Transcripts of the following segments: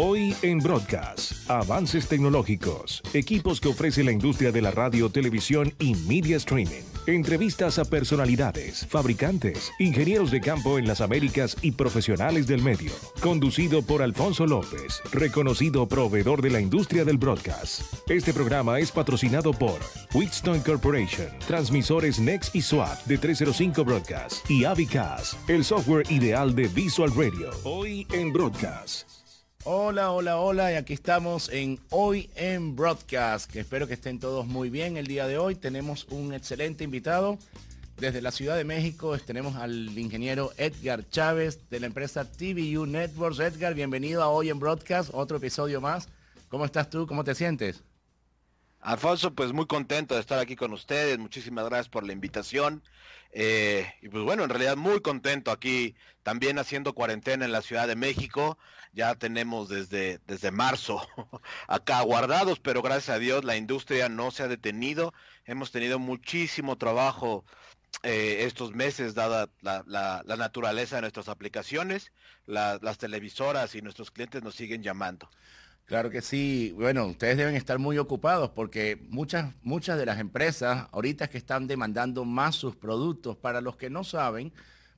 Hoy en Broadcast, avances tecnológicos, equipos que ofrece la industria de la radio, televisión y media streaming. Entrevistas a personalidades, fabricantes, ingenieros de campo en las Américas y profesionales del medio. Conducido por Alfonso López, reconocido proveedor de la industria del broadcast. Este programa es patrocinado por Wheatstone Corporation, transmisores Next y SWAT de 305 Broadcast y Avicas, el software ideal de Visual Radio. Hoy en Broadcast. Hola, hola, hola, y aquí estamos en Hoy en Broadcast, espero que estén todos muy bien el día de hoy. Tenemos un excelente invitado. Desde la Ciudad de México tenemos al ingeniero Edgar Chávez de la empresa TVU Networks. Edgar, bienvenido a Hoy en Broadcast, otro episodio más. ¿Cómo estás tú? ¿Cómo te sientes? Alfonso, pues muy contento de estar aquí con ustedes. Muchísimas gracias por la invitación. Eh, y pues bueno, en realidad muy contento aquí también haciendo cuarentena en la Ciudad de México. Ya tenemos desde, desde marzo acá guardados, pero gracias a Dios la industria no se ha detenido. Hemos tenido muchísimo trabajo eh, estos meses, dada la, la, naturaleza de nuestras aplicaciones. las televisoras y nuestros clientes nos siguen llamando. Claro que sí. Bueno, ustedes deben estar muy ocupados porque muchas, muchas de las empresas ahorita que están demandando más sus productos, para los que no saben,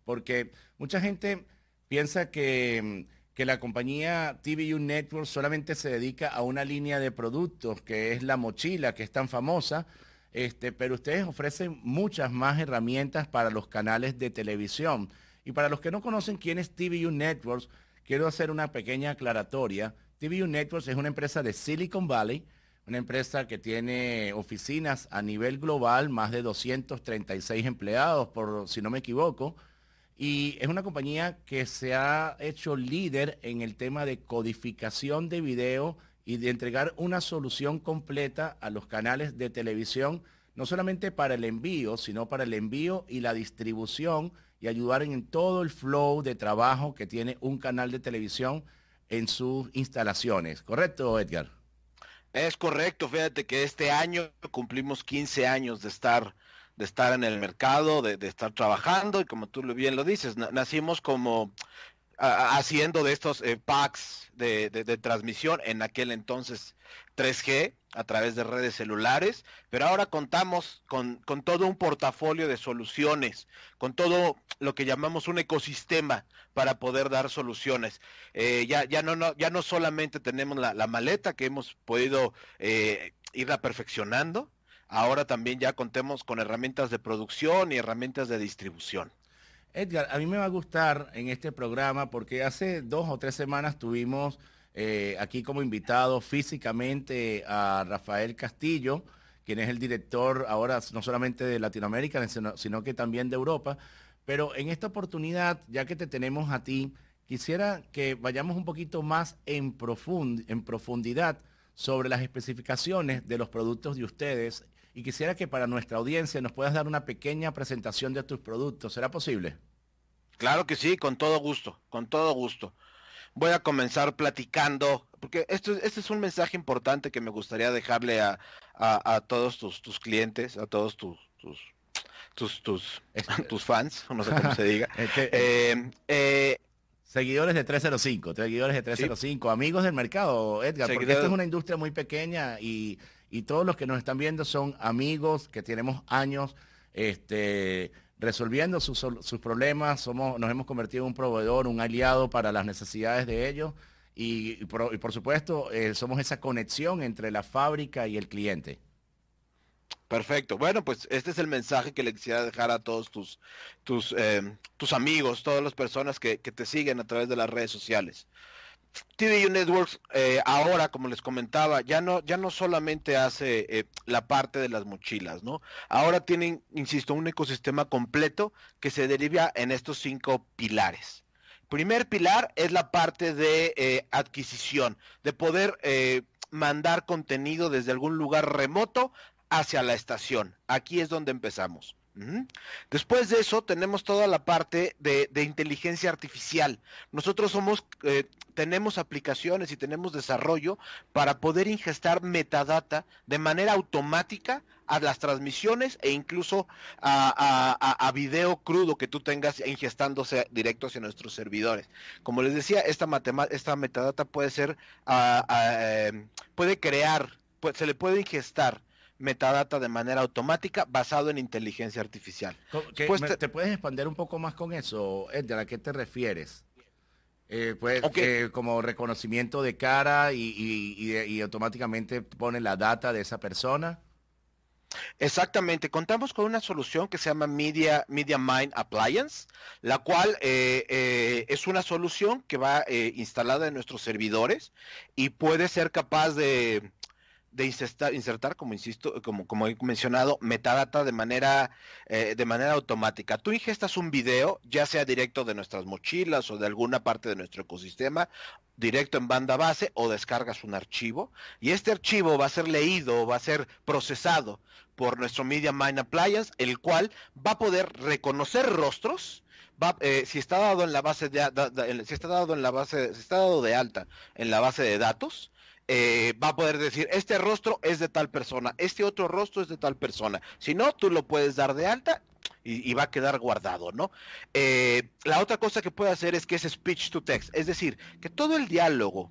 porque mucha gente piensa que, que la compañía TVU Network solamente se dedica a una línea de productos, que es la mochila, que es tan famosa, este, pero ustedes ofrecen muchas más herramientas para los canales de televisión. Y para los que no conocen quién es TVU Networks, quiero hacer una pequeña aclaratoria. TVU Networks es una empresa de Silicon Valley, una empresa que tiene oficinas a nivel global, más de 236 empleados, por si no me equivoco, y es una compañía que se ha hecho líder en el tema de codificación de video y de entregar una solución completa a los canales de televisión, no solamente para el envío, sino para el envío y la distribución y ayudar en todo el flow de trabajo que tiene un canal de televisión en sus instalaciones. ¿Correcto, Edgar? Es correcto, fíjate que este año cumplimos 15 años de estar de estar en el mercado, de, estar trabajando y como tú bien lo dices, nacimos como haciendo de estos eh, packs de, transmisión en aquel entonces 3G a través de redes celulares, pero ahora contamos con, con, todo un portafolio de soluciones, con todo lo que llamamos un ecosistema para poder dar soluciones. Eh, ya, ya, no, no, ya no solamente tenemos la, maleta que hemos podido eh, irla perfeccionando, ahora también ya contemos con herramientas de producción y herramientas de distribución. Edgar, a mí me va a gustar en este programa porque hace dos o tres semanas tuvimos eh, aquí como invitado físicamente a Rafael Castillo, quien es el director ahora no solamente de Latinoamérica, sino, que también de Europa. Pero en esta oportunidad, ya que te tenemos a ti, quisiera que vayamos un poquito más en, en profundidad sobre las especificaciones de los productos de ustedes y quisiera que para nuestra audiencia nos puedas dar una pequeña presentación de tus productos. ¿Será posible? Claro que sí, con todo gusto, con todo gusto. Voy a comenzar platicando, porque esto, este es un mensaje importante que me gustaría dejarle a, todos tus, clientes, a todos tus, tus, tus, tus, fans, no sé cómo se diga. Eh, eh, seguidores de 305, seguidores de 305, amigos del mercado, Edgar, porque esta es una industria muy pequeña y y todos los que nos están viendo son amigos que tenemos años este, resolviendo sus, problemas, somos, nos hemos convertido en un proveedor, un aliado para las necesidades de ellos y, por, supuesto eh, somos esa conexión entre la fábrica y el cliente. Perfecto. Bueno, pues este es el mensaje que le quisiera dejar a todos tus, tus, eh, tus amigos, todas las personas que, que, te siguen a través de las redes sociales. TVU Networks eh, ahora, como les comentaba, ya no, ya no solamente hace eh, la parte de las mochilas, ¿no? Ahora tienen, insisto, un ecosistema completo que se deriva en estos cinco pilares. Primer pilar es la parte de eh, adquisición, de poder mandar contenido desde algún lugar remoto hacia la estación. Aquí es donde empezamos. Después de eso tenemos toda la parte de, inteligencia artificial. Nosotros somos, eh, tenemos aplicaciones y tenemos desarrollo para poder ingestar metadata de manera automática a las transmisiones e incluso a, video crudo que tú tengas ingestándose directo hacia nuestros servidores. Como les decía, esta, esta metadata puede ser, ah, ah, em, puede crear, se le puede ingestar metadata de manera automática basado en inteligencia artificial. te... puedes expandir un poco más con eso, Edgar? ¿A qué te refieres? Eh, pues como reconocimiento de cara y, automáticamente pone la data de esa persona. Exactamente, contamos con una solución que se llama Media, Media Mind Appliance, la cual eh, eh, es una solución que va instalada en nuestros servidores y puede ser capaz de, de insertar, insertar, como insisto, como, como he mencionado, metadata de manera, eh, de manera automática. Tú ingestas un video, ya sea directo de nuestras mochilas o de alguna parte de nuestro ecosistema, directo en banda base o descargas un archivo y este archivo va a ser leído, va a ser procesado por nuestro Media Mind Appliance, el cual va a poder reconocer rostros, Va, eh, si está dado en la base de, si está dado en la base si está dado de alta en la base de datos eh, va a poder decir, este rostro es de tal persona, este otro rostro es de tal persona. Si no, tú lo puedes dar de alta y, va a quedar guardado, ¿no? Eh, la otra cosa que puede hacer es que es speech to text, es decir, que todo el diálogo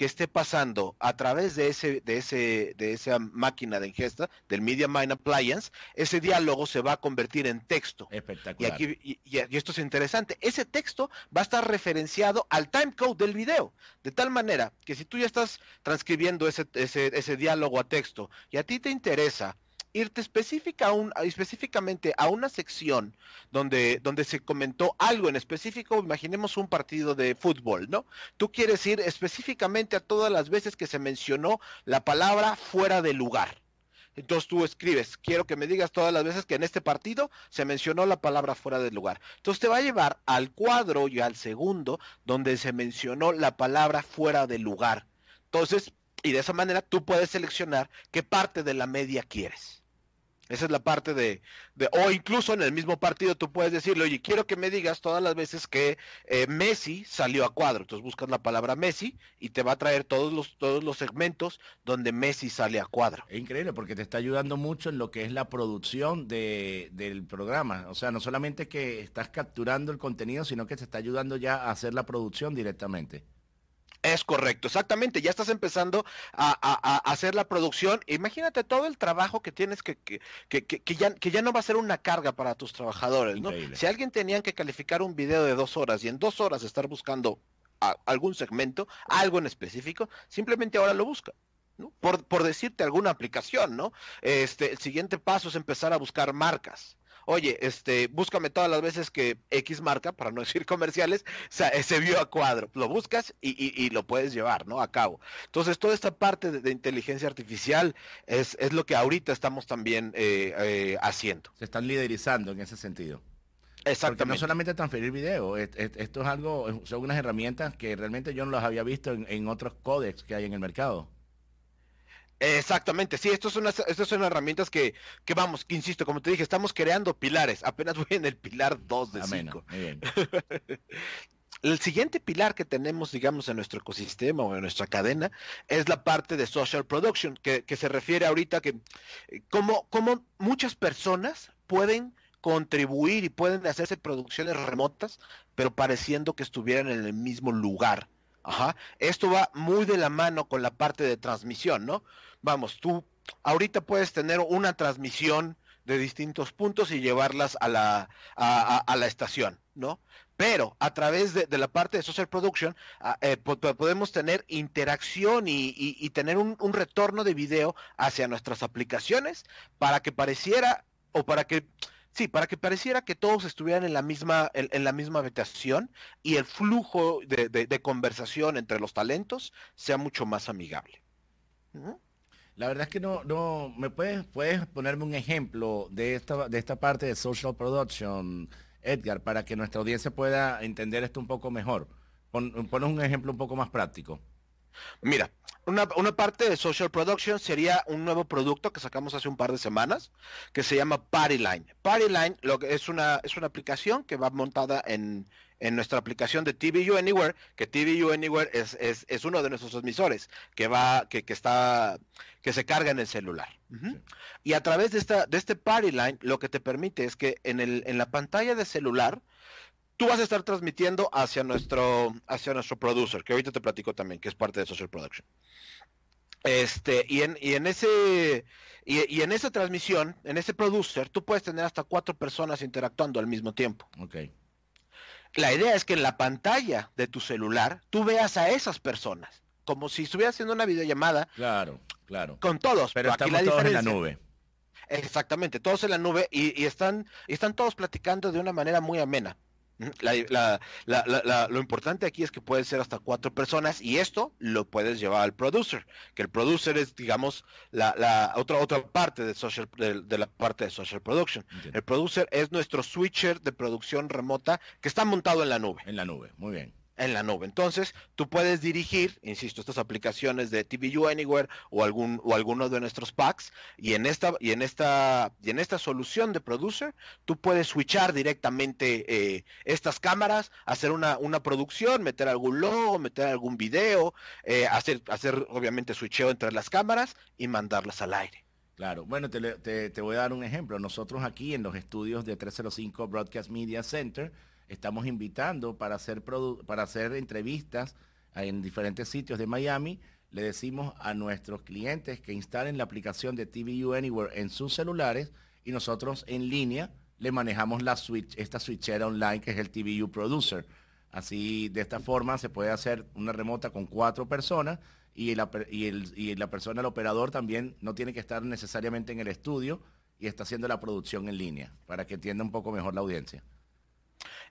que esté pasando a través de ese, de ese, de esa máquina de ingesta, del Media Mind Appliance, ese diálogo se va a convertir en texto. Espectacular. Y, esto es interesante. Ese texto va a estar referenciado al timecode del video, de tal manera que si tú ya estás transcribiendo ese, ese, ese diálogo a texto y a ti te interesa irte específica un, específicamente a una sección donde, donde se comentó algo en específico, imaginemos un partido de fútbol, ¿no? Tú quieres ir específicamente a todas las veces que se mencionó la palabra fuera de lugar. Entonces tú escribes, quiero que me digas todas las veces que en este partido se mencionó la palabra fuera de lugar. Entonces te va a llevar al cuadro y al segundo donde se mencionó la palabra fuera de lugar. Entonces, y de esa manera tú puedes seleccionar qué parte de la media quieres. Esa es la parte de, o incluso en el mismo partido tú puedes decirle, oye, quiero que me digas todas las veces que eh, Messi salió a cuadro. Entonces buscas la palabra Messi y te va a traer todos los, todos los segmentos donde Messi sale a cuadro. Es increíble porque te está ayudando mucho en lo que es la producción de, del programa. O sea, no solamente que estás capturando el contenido, sino que te está ayudando ya a hacer la producción directamente. Es correcto, exactamente. Ya estás empezando a, hacer la producción. Imagínate todo el trabajo que tienes que, que, que, ya, que ya no va a ser una carga para tus trabajadores. ¿no? Si alguien tenía que calificar un video de dos horas y en dos horas estar buscando algún segmento, algo en específico, simplemente ahora lo busca. ¿no? Por, por decirte alguna aplicación, ¿no? Este, el siguiente paso es empezar a buscar marcas oye, este, búscame todas las veces que X marca, para no decir comerciales, se vio a cuadro. Lo buscas y, lo puedes llevar, ¿no? A cabo. Entonces, toda esta parte de, inteligencia artificial es, es, lo que ahorita estamos también eh, eh, haciendo. Se están liderizando en ese sentido. Exactamente. no solamente transferir video, esto es algo, son unas herramientas que realmente yo no las había visto en, en otros códex que hay en el mercado. Exactamente, sí, estas son, estas son herramientas que, que vamos, que insisto, como te dije, estamos creando pilares, apenas voy en el pilar 2 de 5. el siguiente pilar que tenemos, digamos, en nuestro ecosistema o en nuestra cadena es la parte de social production, que, que se refiere ahorita que eh, como, como muchas personas pueden contribuir y pueden hacerse producciones remotas, pero pareciendo que estuvieran en el mismo lugar. Ajá. Esto va muy de la mano con la parte de transmisión, ¿no? Vamos, tú ahorita puedes tener una transmisión de distintos puntos y llevarlas a la, a, la estación, ¿no? Pero a través de, la parte de social production eh, podemos tener interacción y, tener un, retorno de video hacia nuestras aplicaciones para que pareciera o para que sí, para que pareciera que todos estuvieran en la misma en, la misma habitación y el flujo de, conversación entre los talentos sea mucho más amigable. La verdad es que no, no, ¿me puedes, puedes ponerme un ejemplo de esta, de esta parte de social production, Edgar, para que nuestra audiencia pueda entender esto un poco mejor? Pon, ponos un ejemplo un poco más práctico. Mira, una, una, parte de Social Production sería un nuevo producto que sacamos hace un par de semanas que se llama Partyline. Partyline es una es una aplicación que va montada en, en nuestra aplicación de TVU Anywhere, que TVU Anywhere es, es, es uno de nuestros transmisores que va que, que, está que se carga en el celular. Uh -huh. Y a través de esta de este Partyline lo que te permite es que en el en la pantalla de celular tú vas a estar transmitiendo hacia nuestro, hacia nuestro producer, que ahorita te platico también, que es parte de Social Production. Este, y en, y en ese, y, y, en esa transmisión, en ese producer, tú puedes tener hasta cuatro personas interactuando al mismo tiempo. Okay. La idea es que en la pantalla de tu celular tú veas a esas personas, como si estuvieras haciendo una videollamada. Claro, claro. Con todos. Pero, pero estamos todos en la nube. Exactamente, todos en la nube y, y, están, y están todos platicando de una manera muy amena. La, la, la, lo importante aquí es que puede ser hasta cuatro personas y esto lo puedes llevar al producer, que el producer es, digamos, la, otra otra parte de social de, de, la parte de social production. Entiendo. El producer es nuestro switcher de producción remota que está montado en la nube. En la nube, muy bien en la nube. Entonces, tú puedes dirigir, insisto, estas aplicaciones de TVU Anywhere o algún o alguno de nuestros packs y en esta y en esta y en esta solución de producer, tú puedes switchar directamente eh, estas cámaras, hacer una, una producción, meter algún logo, meter algún video, eh, hacer hacer obviamente switcheo entre las cámaras y mandarlas al aire. Claro, bueno, te, te, te voy a dar un ejemplo. Nosotros aquí en los estudios de 305 Broadcast Media Center estamos invitando para hacer, para hacer entrevistas en diferentes sitios de Miami. Le decimos a nuestros clientes que instalen la aplicación de TVU Anywhere en sus celulares y nosotros en línea le manejamos la switch, esta switchera online que es el TVU Producer. Así, de esta forma se puede hacer una remota con cuatro personas y la, y, la persona, el operador también no tiene que estar necesariamente en el estudio y está haciendo la producción en línea para que entienda un poco mejor la audiencia.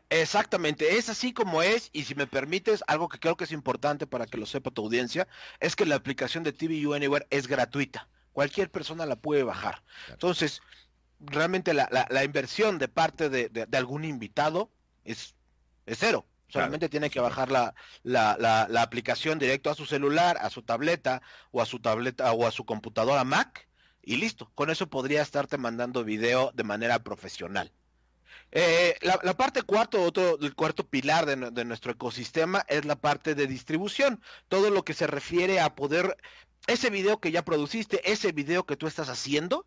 Exactamente, es así como es y si me permites, algo que creo que es importante para que lo sepa tu audiencia, es que la aplicación de TVU Anywhere es gratuita. Cualquier persona la puede bajar. Claro. Entonces, realmente la, la, la, inversión de parte de, de, de algún invitado es, es cero. Solamente claro. tiene que bajar la, la, la, la, aplicación directo a su celular, a su tableta o a su tableta o a su computadora Mac y listo. Con eso podría estarte mandando video de manera profesional. Eh, la, parte cuarto, otro, el cuarto pilar de, de, nuestro ecosistema es la parte de distribución. Todo lo que se refiere a poder, ese video que ya produciste, ese video que tú estás haciendo,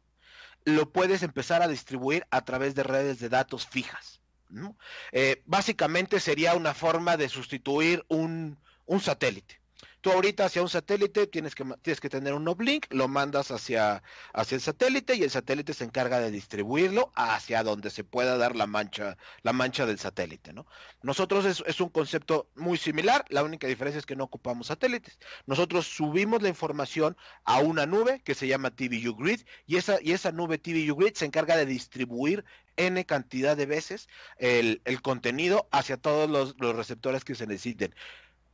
lo puedes empezar a distribuir a través de redes de datos fijas. ¿no? Eh, básicamente sería una forma de sustituir un, un satélite. Tú ahorita hacia un satélite tienes que, tienes que tener un uplink, lo mandas hacia, hacia el satélite y el satélite se encarga de distribuirlo hacia donde se pueda dar la mancha, la mancha del satélite, ¿no? Nosotros es, es un concepto muy similar, la única diferencia es que no ocupamos satélites. Nosotros subimos la información a una nube que se llama TVU Grid y esa, y esa nube TVU Grid se encarga de distribuir N cantidad de veces el, el contenido hacia todos los, los receptores que se necesiten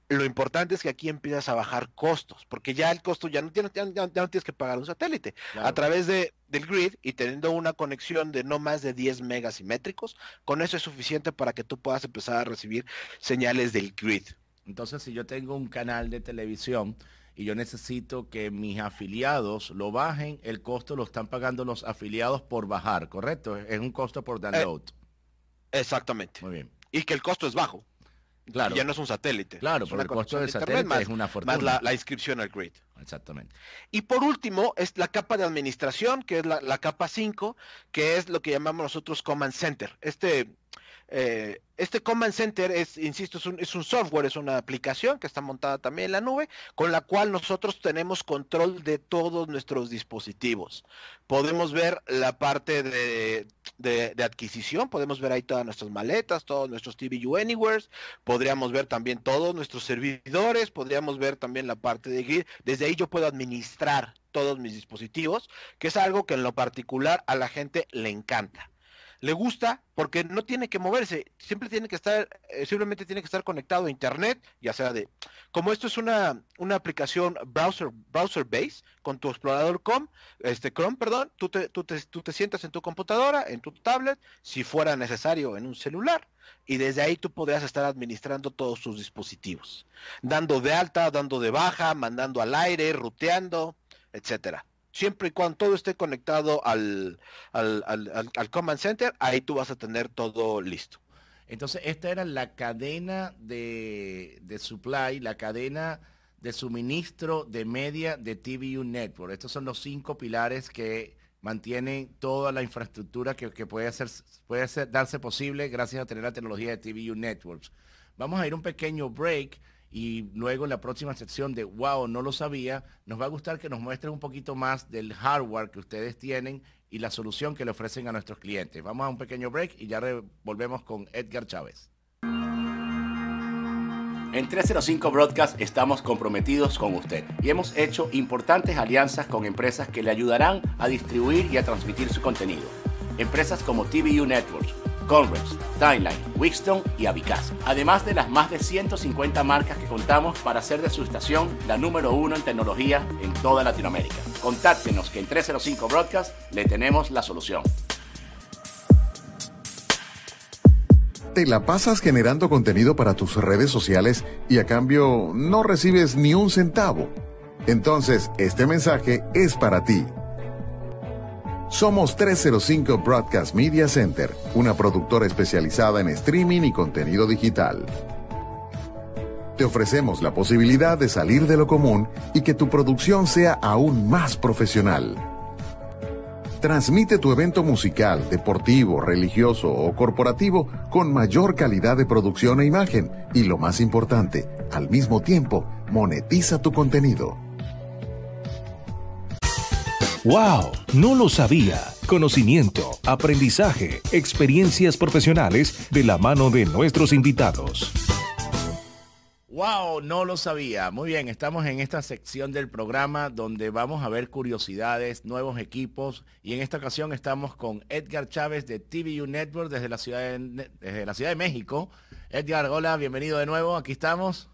lo importante es que aquí empiezas a bajar costos, porque ya el costo ya no, ya, ya, ya no tienes que pagar un satélite. Claro. A través de, del grid y teniendo una conexión de no más de 10 megasimétricos, con eso es suficiente para que tú puedas empezar a recibir señales del grid. Entonces, si yo tengo un canal de televisión y yo necesito que mis afiliados lo bajen, el costo lo están pagando los afiliados por bajar, ¿correcto? Es un costo por download. Eh, exactamente. Muy bien. Y que el costo es bajo. Claro. Ya no es un satélite. Claro, pero el costo del satélite más, es una fortuna. Más la, la, inscripción al grid. Exactamente. Y por último, es la capa de administración, que es la, la capa 5, que es lo que llamamos nosotros Command Center. Este, eh, este Command Center es, insisto, es un, software, es una aplicación que está montada también en la nube, con la cual nosotros tenemos control de todos nuestros dispositivos. Podemos ver la parte de adquisición, podemos ver ahí todas nuestras maletas, todos nuestros TVU Anywheres, podríamos ver también todos nuestros servidores, podríamos ver también la parte de grid. Desde ahí yo puedo administrar todos mis dispositivos, que es algo que en lo particular a la gente le encanta le gusta porque no tiene que moverse, siempre tiene que estar, eh, simplemente tiene que estar conectado a internet, ya sea de, como esto es una, una aplicación browser, browser base con tu explorador Chrome, este Chrome, perdón, tú te, tú te, tú te sientas en tu computadora, en tu tablet, si fuera necesario en un celular, y desde ahí tú podrías estar administrando todos tus dispositivos, dando de alta, dando de baja, mandando al aire, ruteando, etcétera siempre y cuando todo esté conectado al, al, al, Command Center, ahí tú vas a tener todo listo. Entonces, esta era la cadena de, de supply, la cadena de suministro de media de TVU Network. Estos son los cinco pilares que mantienen toda la infraestructura que, puede, hacer, puede darse posible gracias a tener la tecnología de TVU Networks. Vamos a ir un pequeño break y luego en la próxima sección de Wow, no lo sabía, nos va a gustar que nos muestren un poquito más del hardware que ustedes tienen y la solución que le ofrecen a nuestros clientes. Vamos a un pequeño break y ya volvemos con Edgar Chávez. En 305 Broadcast estamos comprometidos con usted y hemos hecho importantes alianzas con empresas que le ayudarán a distribuir y a transmitir su contenido. Empresas como TVU Networks, Converse, Timeline, Wixton y Avicaz. Además de las más de 150 marcas que contamos para hacer de su estación la número uno en tecnología en toda Latinoamérica. Contáctenos que en 305 Broadcast le tenemos la solución. Te la pasas generando contenido para tus redes sociales y a cambio no recibes ni un centavo. Entonces, este mensaje es para ti. Somos 305 Broadcast Media Center, una productora especializada en streaming y contenido digital. Te ofrecemos la posibilidad de salir de lo común y que tu producción sea aún más profesional. Transmite tu evento musical, deportivo, religioso o corporativo con mayor calidad de producción e imagen y lo más importante, al mismo tiempo, monetiza tu contenido. ¡Wow! No lo sabía. Conocimiento, aprendizaje, experiencias profesionales de la mano de nuestros invitados. ¡Wow! No lo sabía. Muy bien, estamos en esta sección del programa donde vamos a ver curiosidades, nuevos equipos y en esta ocasión estamos con Edgar Chávez de TVU Network desde la Ciudad de, México. Edgar, hola, bienvenido de nuevo. Aquí estamos.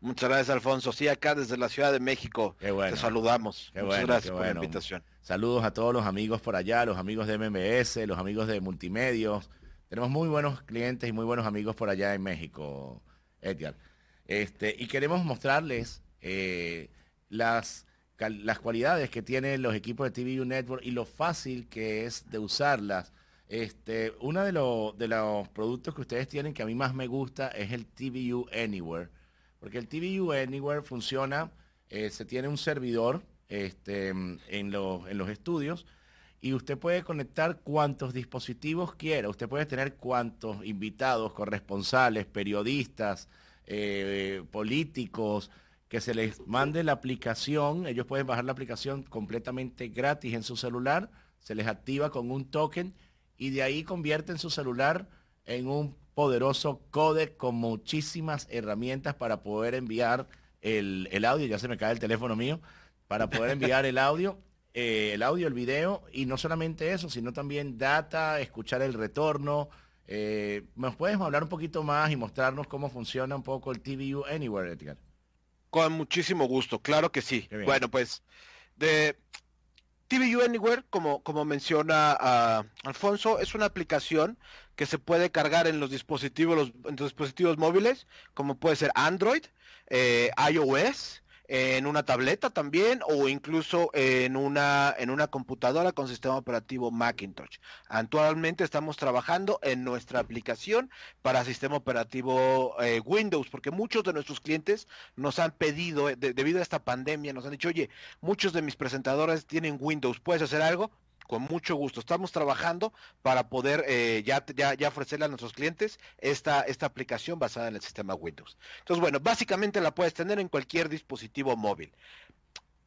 Muchas gracias, Alfonso. Sí, acá desde la Ciudad de México. Qué bueno. Te saludamos. Muchas gracias por la invitación. Saludos a todos los amigos por allá, los amigos de MMS, los amigos de Multimedios. Tenemos muy buenos clientes y muy buenos amigos por allá en México, Edgar. Este, y queremos mostrarles eh, las, las cualidades que tienen los equipos de TVU Network y lo fácil que es de usarlas. Este, uno de, de los productos que ustedes tienen que a mí más me gusta es el TVU Anywhere porque el TVU Anywhere funciona, eh, se tiene un servidor este, en, los estudios y usted puede conectar cuantos dispositivos quiera. Usted puede tener cuantos invitados, corresponsales, periodistas, eh, políticos, que se les mande la aplicación. Ellos pueden bajar la aplicación completamente gratis en su celular, se les activa con un token y de ahí convierten su celular en un poderoso codec con muchísimas herramientas para poder enviar el, audio. Ya se me cae el teléfono mío. Para poder enviar el audio, eh, el audio, el video. Y no solamente eso, sino también data, escuchar el retorno. Eh, ¿Nos puedes hablar un poquito más y mostrarnos cómo funciona un poco el TVU Anywhere, Edgar? Con muchísimo gusto, claro que sí. Bueno, pues de TVU Anywhere, como, como menciona uh, Alfonso, es una aplicación que se puede cargar en los dispositivos, los, en los dispositivos móviles, como puede ser Android, eh, iOS, en una tableta también o incluso en una en una computadora con sistema operativo Macintosh. Actualmente estamos trabajando en nuestra aplicación para sistema operativo eh, Windows porque muchos de nuestros clientes nos han pedido debido a esta pandemia nos han dicho, "Oye, muchos de mis presentadores tienen Windows, ¿puedes hacer algo?" Con mucho gusto. Estamos trabajando para poder eh, ya, ya, ofrecerle a nuestros clientes esta, esta aplicación basada en el sistema Windows. Entonces, bueno, básicamente la puedes tener en cualquier dispositivo móvil.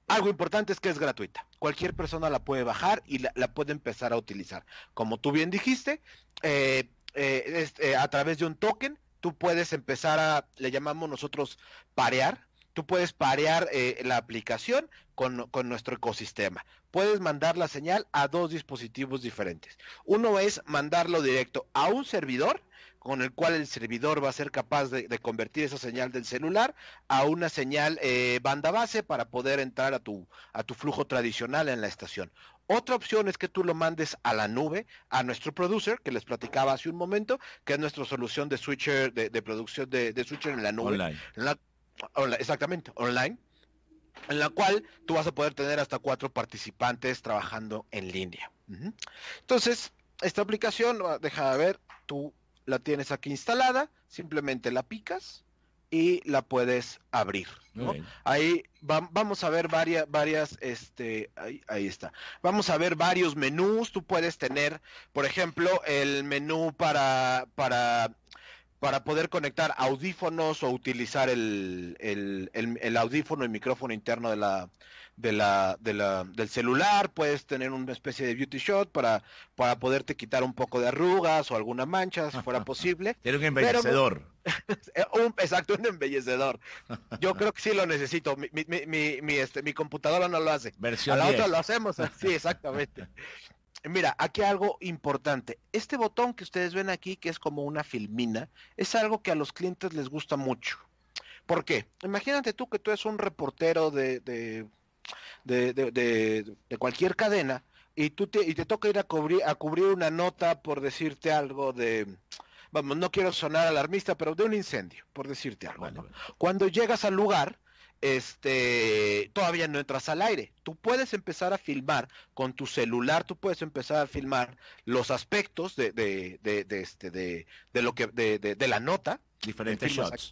Algo importante es que es gratuita. Cualquier persona la puede bajar y la, puede empezar a utilizar. Como tú bien dijiste, eh, eh, a través de un token, tú puedes empezar a, le llamamos nosotros parear, tú puedes parear la aplicación con, con, nuestro ecosistema. Puedes mandar la señal a dos dispositivos diferentes. Uno es mandarlo directo a un servidor con el cual el servidor va a ser capaz de, convertir esa señal del celular a una señal eh, banda base para poder entrar a tu, a tu flujo tradicional en la estación. Otra opción es que tú lo mandes a la nube, a nuestro producer, que les platicaba hace un momento, que es nuestra solución de switcher, de, producción de, switcher en la nube. Online. exactamente, online en la cual tú vas a poder tener hasta cuatro participantes trabajando en línea. Entonces, esta aplicación, deja de ver, tú la tienes aquí instalada, simplemente la picas y la puedes abrir. Ahí vamos a ver varias, varias, este, ahí, ahí, está. Vamos a ver varios menús. Tú puedes tener, por ejemplo, el menú para, para, para poder conectar audífonos o utilizar el, el, el audífono y micrófono interno de la, de la, de la, del celular, puedes tener una especie de beauty shot para, para poderte quitar un poco de arrugas o alguna mancha, si fuera posible. Tiene un embellecedor. exacto, un embellecedor. Yo creo que sí lo necesito. Mi, mi, mi, este, mi computadora no lo hace. Versión A la otra lo hacemos. Sí, exactamente. Mira, aquí algo importante. Este botón que ustedes ven aquí, que es como una filmina, es algo que a los clientes les gusta mucho. ¿Por qué? Imagínate tú que tú eres un reportero de, de de, de, de, cualquier cadena y tú te, y te toca ir a cubrir, a cubrir una nota por decirte algo de, vamos, no quiero sonar alarmista, pero de un incendio, por decirte algo. Cuando llegas al lugar, este, todavía no entras al aire. Tú puedes empezar a filmar con tu celular, tú puedes empezar a filmar los aspectos de, de, de, de este, de, de lo que, de, de, la nota. Diferentes shots.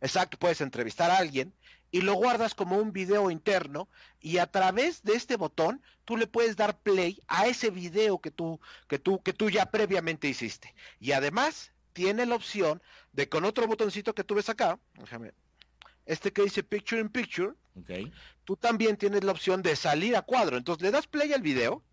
exacto, puedes entrevistar a alguien y lo guardas como un video interno y a través de este botón tú le puedes dar play a ese video que tú, que tú, que tú ya previamente hiciste. Y además tiene la opción de con otro botoncito que tú ves acá, déjame, este que dice Picture in Picture, okay. tú también tienes la opción de salir a cuadro. Entonces le das play al video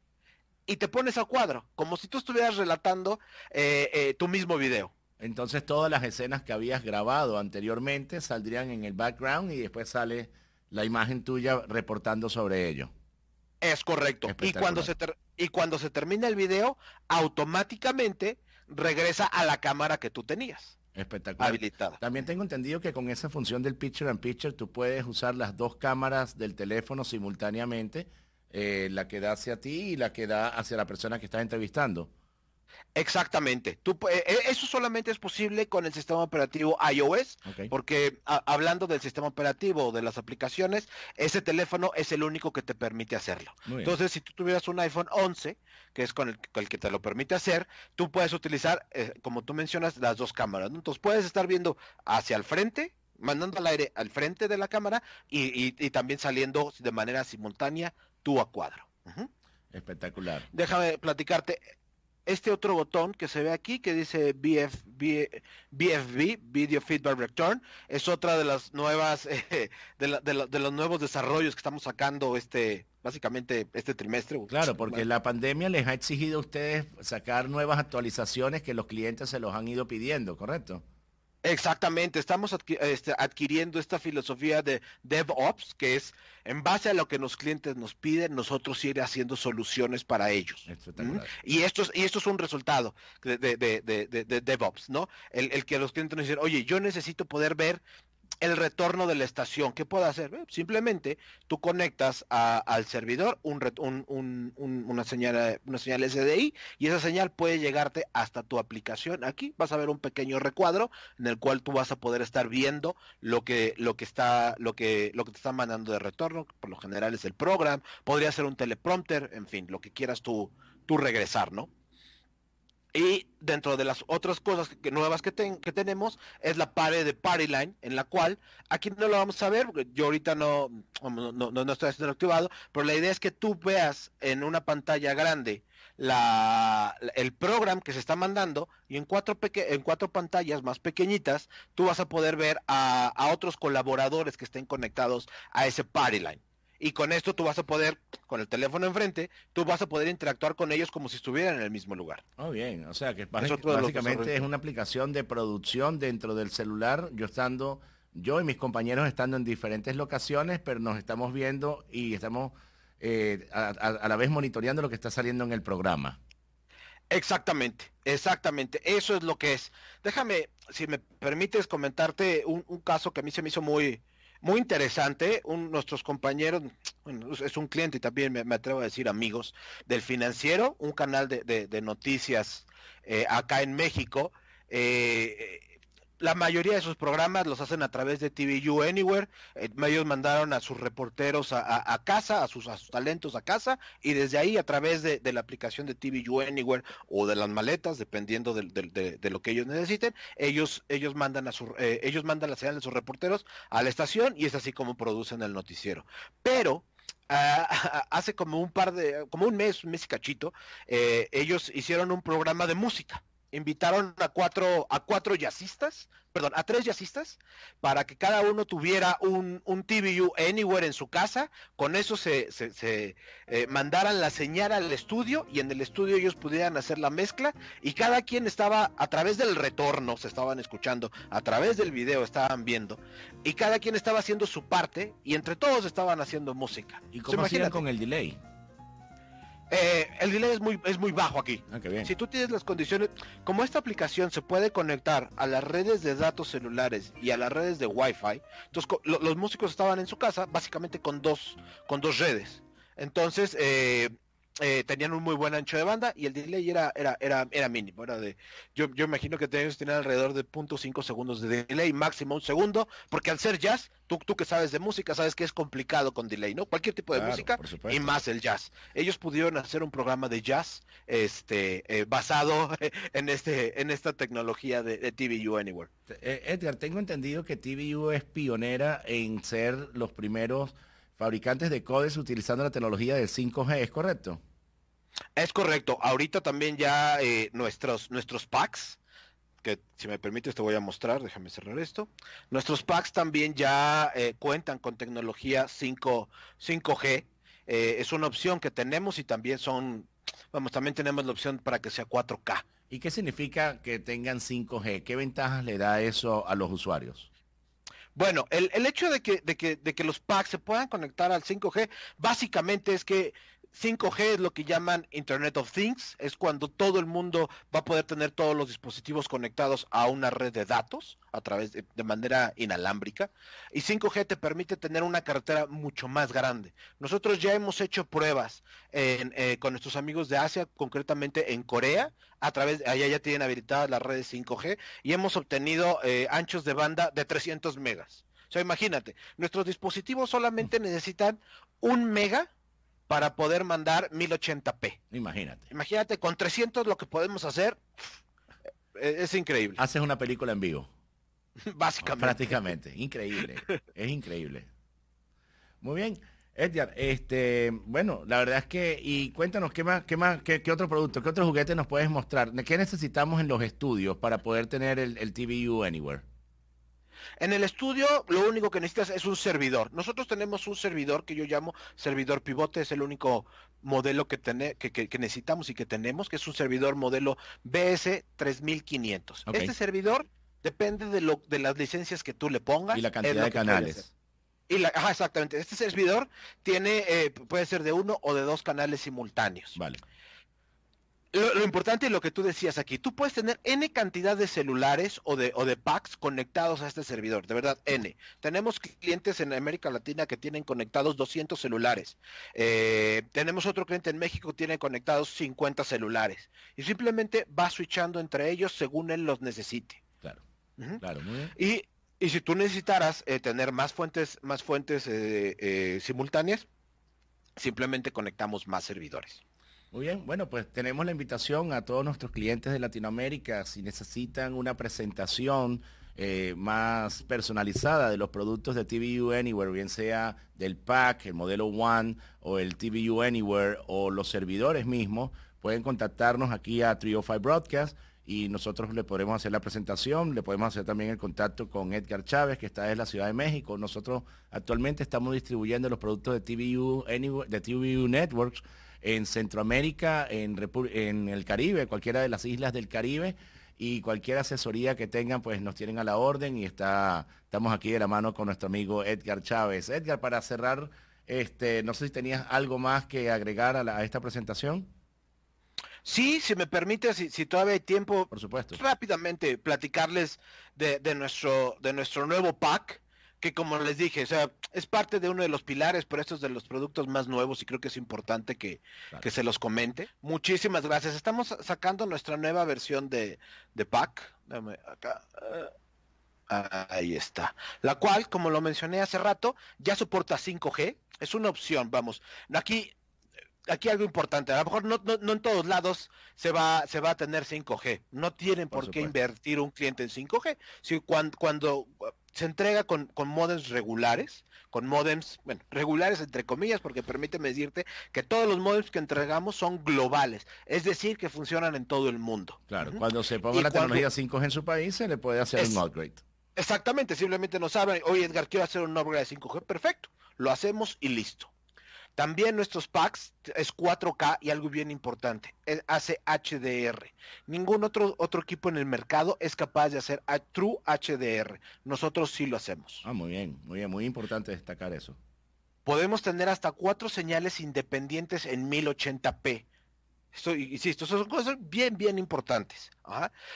y te pones a cuadro, como si tú estuvieras relatando eh, eh, tu mismo video. Entonces todas las escenas que habías grabado anteriormente saldrían en el background y después sale la imagen tuya reportando sobre ello. Es correcto. Y cuando, se y cuando se termina el video, automáticamente regresa a la cámara que tú tenías. Espectacular. Habilitada. También tengo entendido que con esa función del picture and picture tú puedes usar las dos cámaras del teléfono simultáneamente, eh, la que da hacia ti y la que da hacia la persona que estás entrevistando. Exactamente. Tú, eh, eh, eso solamente es posible con el sistema operativo iOS, porque hablando del sistema operativo de las aplicaciones, ese teléfono es el único que te permite hacerlo. Entonces, si tú tuvieras un iPhone 11, que es con el, que te lo permite hacer, tú puedes utilizar, eh, como tú mencionas, las dos cámaras. Entonces, puedes estar viendo hacia el frente, mandando al aire al frente de la cámara y, también saliendo de manera simultánea tú a cuadro. Espectacular. Déjame platicarte este otro botón que se ve aquí que dice BF, BFB, Video Feedback Return, es otra de las nuevas, eh, de, los nuevos desarrollos que estamos sacando este, básicamente este trimestre. Claro, porque la pandemia les ha exigido a ustedes sacar nuevas actualizaciones que los clientes se los han ido pidiendo, ¿correcto? Exactamente, estamos este, adquiriendo esta filosofía de DevOps, que es en base a lo que los clientes nos piden, nosotros ir haciendo soluciones para ellos. Y esto es, y esto es un resultado de, de, DevOps, ¿no? El, el, que los clientes nos dicen, oye, yo necesito poder ver el retorno de la estación. ¿Qué puedo hacer? Eh, simplemente tú conectas al servidor un, una, señal, una señal SDI y esa señal puede llegarte hasta tu aplicación. Aquí vas a ver un pequeño recuadro en el cual tú vas a poder estar viendo lo que, lo que está, lo que, lo que te están mandando de retorno. Por lo general es el program, podría ser un teleprompter, en fin, lo que quieras tú, tú regresar, ¿no? Y dentro de las otras cosas nuevas que, tenemos es la pared de Party Line, en la cual aquí no lo vamos a ver, yo ahorita no, no, no, estoy haciendo activado, pero la idea es que tú veas en una pantalla grande la, el programa que se está mandando y en cuatro, en cuatro pantallas más pequeñitas tú vas a poder ver a, a otros colaboradores que estén conectados a ese Party Line y con esto tú vas a poder, con el teléfono enfrente, tú vas a poder interactuar con ellos como si estuvieran en el mismo lugar. Muy bien, o sea que básicamente es una aplicación de producción dentro del celular, yo estando yo y mis compañeros estando en diferentes locaciones, pero nos estamos viendo y estamos eh, a, la vez monitoreando lo que está saliendo en el programa. Exactamente, exactamente. Eso es lo que es. Déjame, si me permites comentarte un, caso que a mí se me hizo muy, muy interesante. Nuestros compañeros, bueno, es un cliente y también me, atrevo a decir amigos del financiero, un canal de, noticias eh, acá en México. Eh, la mayoría de sus programas los hacen a través de TVU Anywhere. Eh, ellos mandaron a sus reporteros a, casa, a sus, talentos a casa, y desde ahí a través de, la aplicación de TVU Anywhere o de las maletas, dependiendo de, lo que ellos necesiten, ellos, ellos mandan a su, eh, ellos mandan la señal de sus reporteros a la estación y es así como producen el noticiero. Pero ah, hace como un par de, como un mes, un mes y cachito, eh, ellos hicieron un programa de música invitaron a cuatro, a cuatro jazzistas, perdón, a tres jazzistas, para que cada uno tuviera un, un TVU anywhere en su casa, con eso se, se, eh, mandaran la señal al estudio y en el estudio ellos pudieran hacer la mezcla y cada quien estaba a través del retorno, se estaban escuchando, a través del video estaban viendo, y cada quien estaba haciendo su parte y entre todos estaban haciendo música. ¿Y cómo hacían con el delay? Eh, el delay es muy, es muy bajo aquí. Ah, si tú tienes las condiciones, como esta aplicación se puede conectar a las redes de datos celulares y a las redes de Wi-Fi, entonces los músicos estaban en su casa básicamente con dos, con dos redes. Entonces, eh, eh, tenían un muy buen ancho de banda y el delay era, era, era, era mínimo. Era de, yo, yo imagino que ellos tenían alrededor de 0.5 segundos de delay, máximo un segundo, porque al ser jazz, tú, tú que sabes de música, sabes que es complicado con delay, ¿no? Cualquier tipo de música y más el jazz. Ellos pudieron hacer un programa de jazz este, eh, basado en, este, en esta tecnología de, de TVU Anywhere. Eh, Edgar, tengo entendido que TVU es pionera en ser los primeros fabricantes de codes utilizando la tecnología del 5G, ¿es correcto? Es correcto. Ahorita también ya eh, nuestros, nuestros packs, que si me permites te voy a mostrar, déjame cerrar esto. Nuestros packs también ya eh, cuentan con tecnología 5, 5G. Eh, es una opción que tenemos y también son, vamos, también tenemos la opción para que sea 4K. ¿Y qué significa que tengan 5G? ¿Qué ventajas le da eso a los usuarios? Bueno, el, el hecho de que, de, que, de que los packs se puedan conectar al 5G, básicamente es que 5G es lo que llaman Internet of Things, es cuando todo el mundo va a poder tener todos los dispositivos conectados a una red de datos a través de, manera inalámbrica y 5G te permite tener una carretera mucho más grande. Nosotros ya hemos hecho pruebas eh, con nuestros amigos de Asia, concretamente en Corea, a través allá ya tienen habilitadas las redes 5G y hemos obtenido eh, anchos de banda de 300 megas. O sea, imagínate, nuestros dispositivos solamente necesitan un mega para poder mandar 1080p. Imagínate. Imagínate, con 300 lo que podemos hacer eh, es, increíble. Haces una película en vivo. Básicamente. Prácticamente. Increíble. es increíble. Muy bien. Edgar, este, bueno, la verdad es que, y cuéntanos qué más, qué más, qué, otro producto, qué otro juguete nos puedes mostrar, qué necesitamos en los estudios para poder tener el, el TVU Anywhere. En el estudio lo único que necesitas es un servidor. Nosotros tenemos un servidor que yo llamo servidor pivote, es el único modelo que, que, necesitamos y que tenemos, que es un servidor modelo BS 3500. Este servidor depende de, lo, de las licencias que tú le pongas. Y la cantidad de canales. Y la, ajá, exactamente. Este servidor tiene, eh, puede ser de uno o de dos canales simultáneos. Vale lo, importante es lo que tú decías aquí. Tú puedes tener N cantidad de celulares o de, o de packs conectados a este servidor. De verdad, N. Tenemos clientes en América Latina que tienen conectados 200 celulares. Eh, tenemos otro cliente en México que tiene conectados 50 celulares. Y simplemente va switchando entre ellos según él los necesite. Claro. Claro, muy bien. Y, y si tú necesitaras eh, tener más fuentes, más fuentes eh, simultáneas, simplemente conectamos más servidores. Muy bien, bueno, pues tenemos la invitación a todos nuestros clientes de Latinoamérica, si necesitan una presentación eh, más personalizada de los productos de TVU Anywhere, bien sea del pack, el modelo One o el TVU Anywhere o los servidores mismos, pueden contactarnos aquí a Trio 5 Broadcast y nosotros le podremos hacer la presentación, le podemos hacer también el contacto con Edgar Chávez, que está en la Ciudad de México. Nosotros actualmente estamos distribuyendo los productos de TVU, de TVU Networks en Centroamérica, en, en el Caribe, cualquiera de las islas del Caribe y cualquier asesoría que tengan, pues nos tienen a la orden y está, estamos aquí de la mano con nuestro amigo Edgar Chávez. Edgar, para cerrar, este, no sé si tenías algo más que agregar a, esta presentación. Sí, si me permite, si, todavía hay tiempo, por supuesto, rápidamente platicarles de, de nuestro de nuestro nuevo pack que como les dije, o sea, es parte de uno de los pilares, pero estos de los productos más nuevos y creo que es importante que, que se los comente. Muchísimas gracias. Estamos sacando nuestra nueva versión de, de pack. Dame acá. Ah, ahí está. La cual, como lo mencioné hace rato, ya soporta 5G. Es una opción, vamos. Aquí aquí algo importante, a lo mejor no, no, en todos lados se va, se va a tener 5G, no tienen por, qué invertir un cliente en 5G, si cuando, cuando se entrega con, con modems regulares, con modems, bueno, regulares entre comillas, porque permíteme decirte que todos los modems que entregamos son globales, es decir, que funcionan en todo el mundo. Claro, cuando se ponga la tecnología 5G en su país, se le puede hacer un upgrade. Exactamente, simplemente nos hablan, oye Edgar, quiero hacer un upgrade de 5G, perfecto, lo hacemos y listo. También nuestros packs es 4K y algo bien importante, hace HDR. Ningún otro, otro equipo en el mercado es capaz de hacer True HDR. Nosotros sí lo hacemos. Ah, muy bien, muy bien, muy importante destacar eso. Podemos tener hasta cuatro señales independientes en 1080p. Esto, insisto, son cosas bien, bien importantes.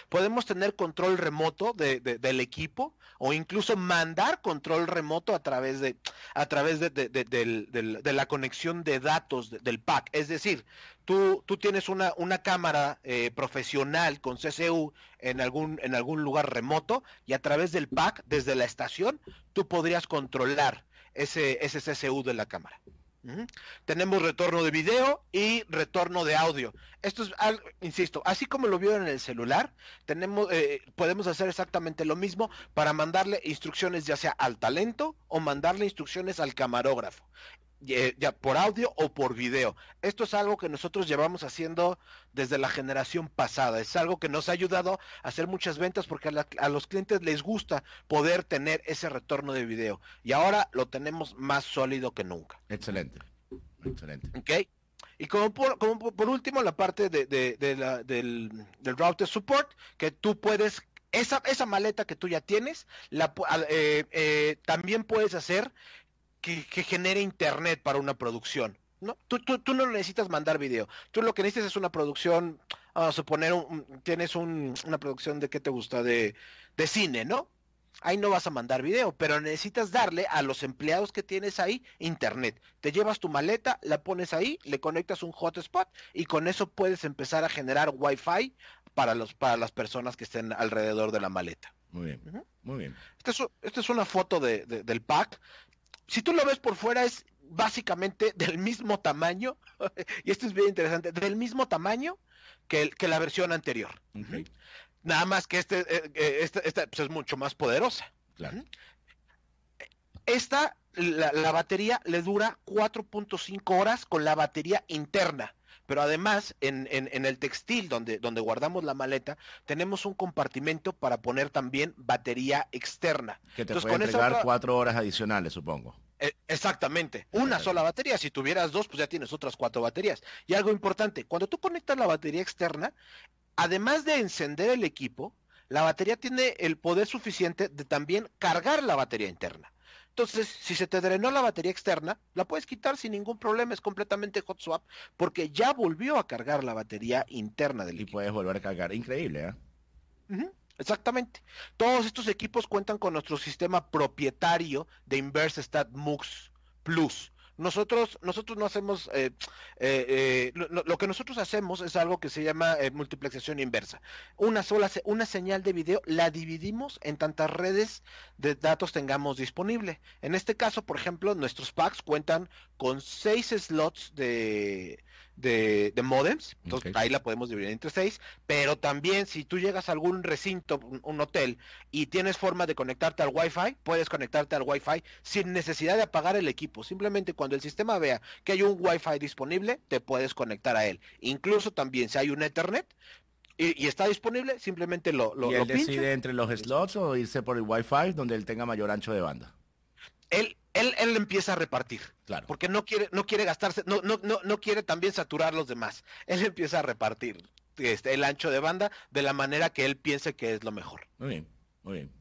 Podemos tener control remoto del equipo o incluso mandar control remoto a través de, a través de, la conexión de datos del pack. Es decir, tú, tú tienes una, una cámara eh, profesional con CCU en algún, en algún lugar remoto y a través del pack, desde la estación, tú podrías controlar ese, ese CCU de la cámara. Tenemos retorno de video y retorno de audio. Esto es, insisto, así como lo vio en el celular, tenemos, eh, podemos hacer exactamente lo mismo para mandarle instrucciones ya sea al talento o mandarle instrucciones al camarógrafo. Eh, ya por audio o por video. Esto es algo que nosotros llevamos haciendo desde la generación pasada. Es algo que nos ha ayudado a hacer muchas ventas porque a, los clientes les gusta poder tener ese retorno de video. Y ahora lo tenemos más sólido que nunca. Excelente. Excelente. Ok. Y como por, como por último, la parte de, del, del router support, que tú puedes esa, esa maleta que tú ya tienes, la, eh, eh, también puedes hacer que, genere internet para una producción. ¿no? Tú, tú, tú, no necesitas mandar video. Tú lo que necesitas es una producción, vamos a suponer, tienes una producción de qué te gusta, de, de cine, ¿no? Ahí no vas a mandar video, pero necesitas darle a los empleados que tienes ahí internet. Te llevas tu maleta, la pones ahí, le conectas un hotspot y con eso puedes empezar a generar wifi para los para las personas que estén alrededor de la maleta. Muy bien, muy bien. Esta es, esta es una foto de, del pack si tú lo ves por fuera es básicamente del mismo tamaño, y esto es bien interesante, del mismo tamaño que, que la versión anterior. Nada más que este, eh, eh, esta, pues, es mucho más poderosa. Claro. Esta, la, batería le dura 4.5 horas con la batería interna. Pero además, en, en, el textil donde, donde guardamos la maleta, tenemos un compartimento para poner también batería externa. Que te puede entregar cuatro horas adicionales, supongo. E, exactamente, una sola batería. Si tuvieras dos, pues ya tienes otras cuatro baterías. Y algo importante, cuando tú conectas la batería externa, además de encender el equipo, la batería tiene el poder suficiente de también cargar la batería interna. Entonces, si se te drenó la batería externa, la puedes quitar sin ningún problema, es completamente hot swap, porque ya volvió a cargar la batería interna del equipo. Y puedes volver a cargar, increíble, ¿eh? Exactamente. Todos estos equipos cuentan con nuestro sistema propietario de Inverse Stat Mux Plus. Nosotros, nosotros no hacemos, eh, eh, eh, lo, que nosotros hacemos es algo que se llama multiplexación inversa. Una sola, una señal de video la dividimos en tantas redes de datos tengamos disponible. En este caso, por ejemplo, nuestros packs cuentan con seis slots de, de, modems, entonces ahí la podemos dividir entre seis, pero también si tú llegas a algún recinto, un, hotel, y tienes forma de conectarte al Wi-Fi, puedes conectarte al Wi-Fi sin necesidad de apagar el equipo, simplemente cuando el sistema vea que hay un Wi-Fi disponible, te puedes conectar a él. Incluso también si hay un Ethernet, y, está disponible, simplemente lo, lo ¿Y él decide entre los slots o irse por el Wi-Fi donde él tenga mayor ancho de banda? Él, él, él empieza a repartir. Claro. Porque no quiere, no quiere gastarse, no, no, no, no quiere también saturar los demás. Él empieza a repartir. este, el ancho de banda de la manera que él piense que es lo mejor. Muy bien, muy bien.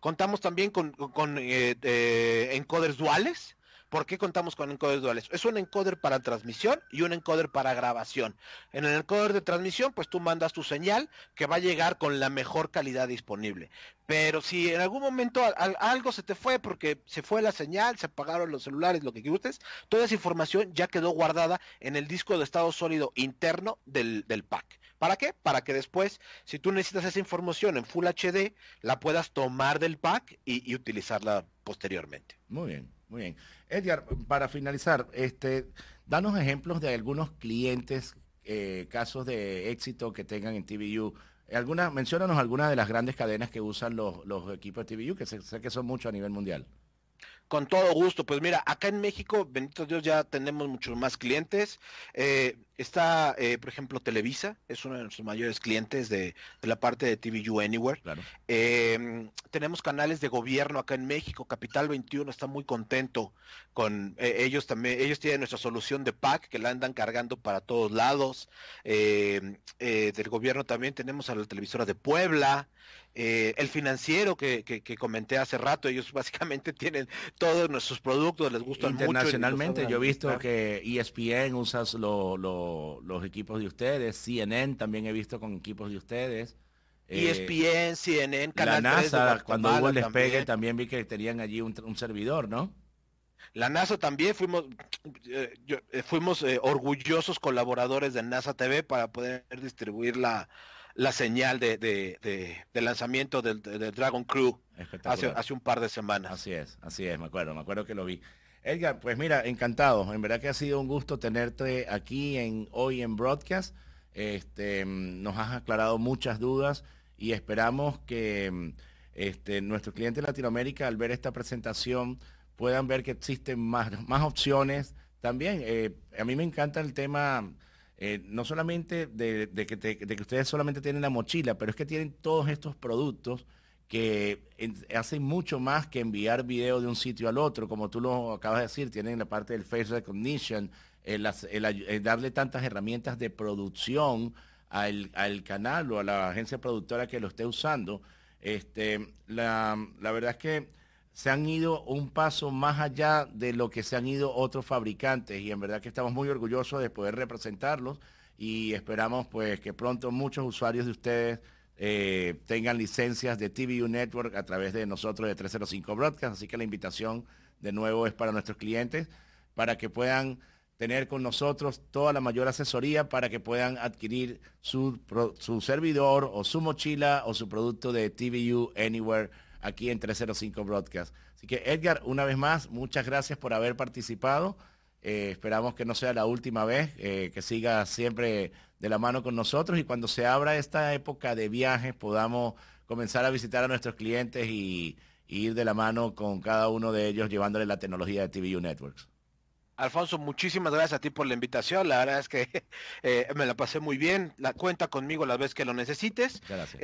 Contamos también con, eh, eh, encoders duales. ¿Por qué contamos con encoders duales? Es un encoder para transmisión y un encoder para grabación. En el encoder de transmisión, pues tú mandas tu señal que va a llegar con la mejor calidad disponible. Pero si en algún momento algo se te fue porque se fue la señal, se apagaron los celulares, lo que gustes, toda esa información ya quedó guardada en el disco de estado sólido interno del, del pack. ¿Para qué? Para que después, si tú necesitas esa información en Full HD, la puedas tomar del pack y, utilizarla posteriormente. Muy bien, muy bien. Edgar, para finalizar, este, danos ejemplos de algunos clientes, eh, casos de éxito que tengan en TVU. Alguna, menciónanos algunas de las grandes cadenas que usan los, equipos de TVU, que sé que son muchos a nivel mundial. Con todo gusto. Pues mira, acá en México, bendito Dios, ya tenemos muchos más clientes. Eh, está, eh, por ejemplo, Televisa, es uno de nuestros mayores clientes de, la parte de TVU Anywhere. Em, tenemos canales de gobierno acá en México. Capital 21 está muy contento con eh, ellos también. Ellos tienen nuestra solución de pack que la andan cargando para todos lados. Em, del gobierno también tenemos a la televisora de Puebla. Eh, el financiero que, que, comenté hace rato, ellos básicamente tienen todos nuestros productos, les gustan Internacionalmente, yo he visto que ESPN usa los equipos de ustedes, CNN también he visto con equipos de ustedes. ESPN, CNN, Canal La NASA, cuando hubo el despegue, también. vi que tenían allí un, servidor, ¿no? La NASA también fuimos, eh, eh, fuimos orgullosos colaboradores de NASA TV para poder distribuir la, la señal de, de, lanzamiento del, Dragon Crew hace, hace, un par de semanas. Así es, así es, me acuerdo, me acuerdo que lo vi. Edgar, pues mira, encantado. En verdad que ha sido un gusto tenerte aquí hoy en Broadcast. Este, nos has aclarado muchas dudas y esperamos que este, nuestros clientes de Latinoamérica al ver esta presentación puedan ver que existen más, más opciones. También, eh, a mí me encanta el tema eh, no solamente de, que ustedes solamente tienen la mochila, pero es que tienen todos estos productos que hacen mucho más que enviar video de un sitio al otro, como tú lo acabas de decir, tienen la parte del face recognition, darle tantas herramientas de producción al, canal o a la agencia productora que lo esté usando. Este, la, la verdad es que se han ido un paso más allá de lo que se han ido otros fabricantes y en verdad que estamos muy orgullosos de poder representarlos y esperamos pues que pronto muchos usuarios de ustedes eh, tengan licencias de TVU Network a través de nosotros de 305 Broadcast, así que la invitación de nuevo es para nuestros clientes para que puedan tener con nosotros toda la mayor asesoría para que puedan adquirir su, su servidor o su mochila o su producto de TVU Anywhere aquí en 305 Broadcast. Así que Edgar, una vez más, muchas gracias por haber participado. Eh, esperamos que no sea la última vez, eh, que siga siempre de la mano con nosotros y cuando se abra esta época de viajes podamos comenzar a visitar a nuestros clientes y, ir de la mano con cada uno de ellos llevándole la tecnología de TVU Networks. Alfonso, muchísimas gracias a ti por la invitación. La verdad es que eh, me la pasé muy bien. La cuenta conmigo la vez que lo necesites. Gracias.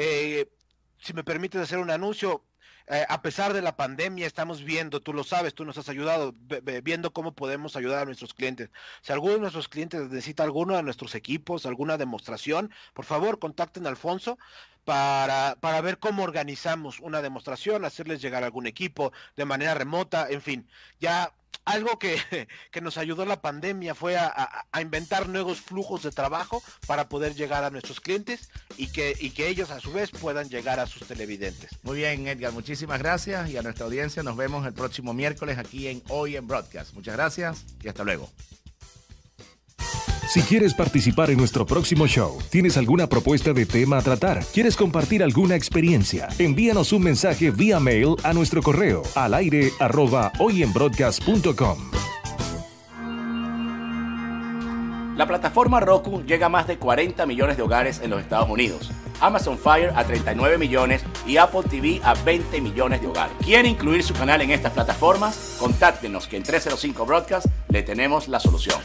si me permites hacer un anuncio, eh, a pesar de la pandemia, estamos viendo, tú lo sabes, tú nos has ayudado, viendo cómo podemos ayudar a nuestros clientes. Si alguno de nuestros clientes necesita alguno de nuestros equipos, alguna demostración, por favor, contacten a Alfonso para, para ver cómo organizamos una demostración, hacerles llegar algún equipo de manera remota, en fin, ya algo que, que, nos ayudó la pandemia fue a, inventar nuevos flujos de trabajo para poder llegar a nuestros clientes y que, y que ellos a su vez puedan llegar a sus televidentes. Muy bien, Edgar, muchísimas gracias y a nuestra audiencia nos vemos el próximo miércoles aquí en Hoy en Broadcast. Muchas gracias y hasta luego. Si quieres participar en nuestro próximo show, tienes alguna propuesta de tema a tratar, quieres compartir alguna experiencia, envíanos un mensaje vía mail a nuestro correo al aire arroba hoyenbroadcast.com. La plataforma Roku llega a más de 40 millones de hogares en los Estados Unidos. Amazon Fire a 39 millones y Apple TV a 20 millones de hogares. ¿Quiere incluir su canal en estas plataformas? Contáctenos que en 305 Broadcast le tenemos la solución.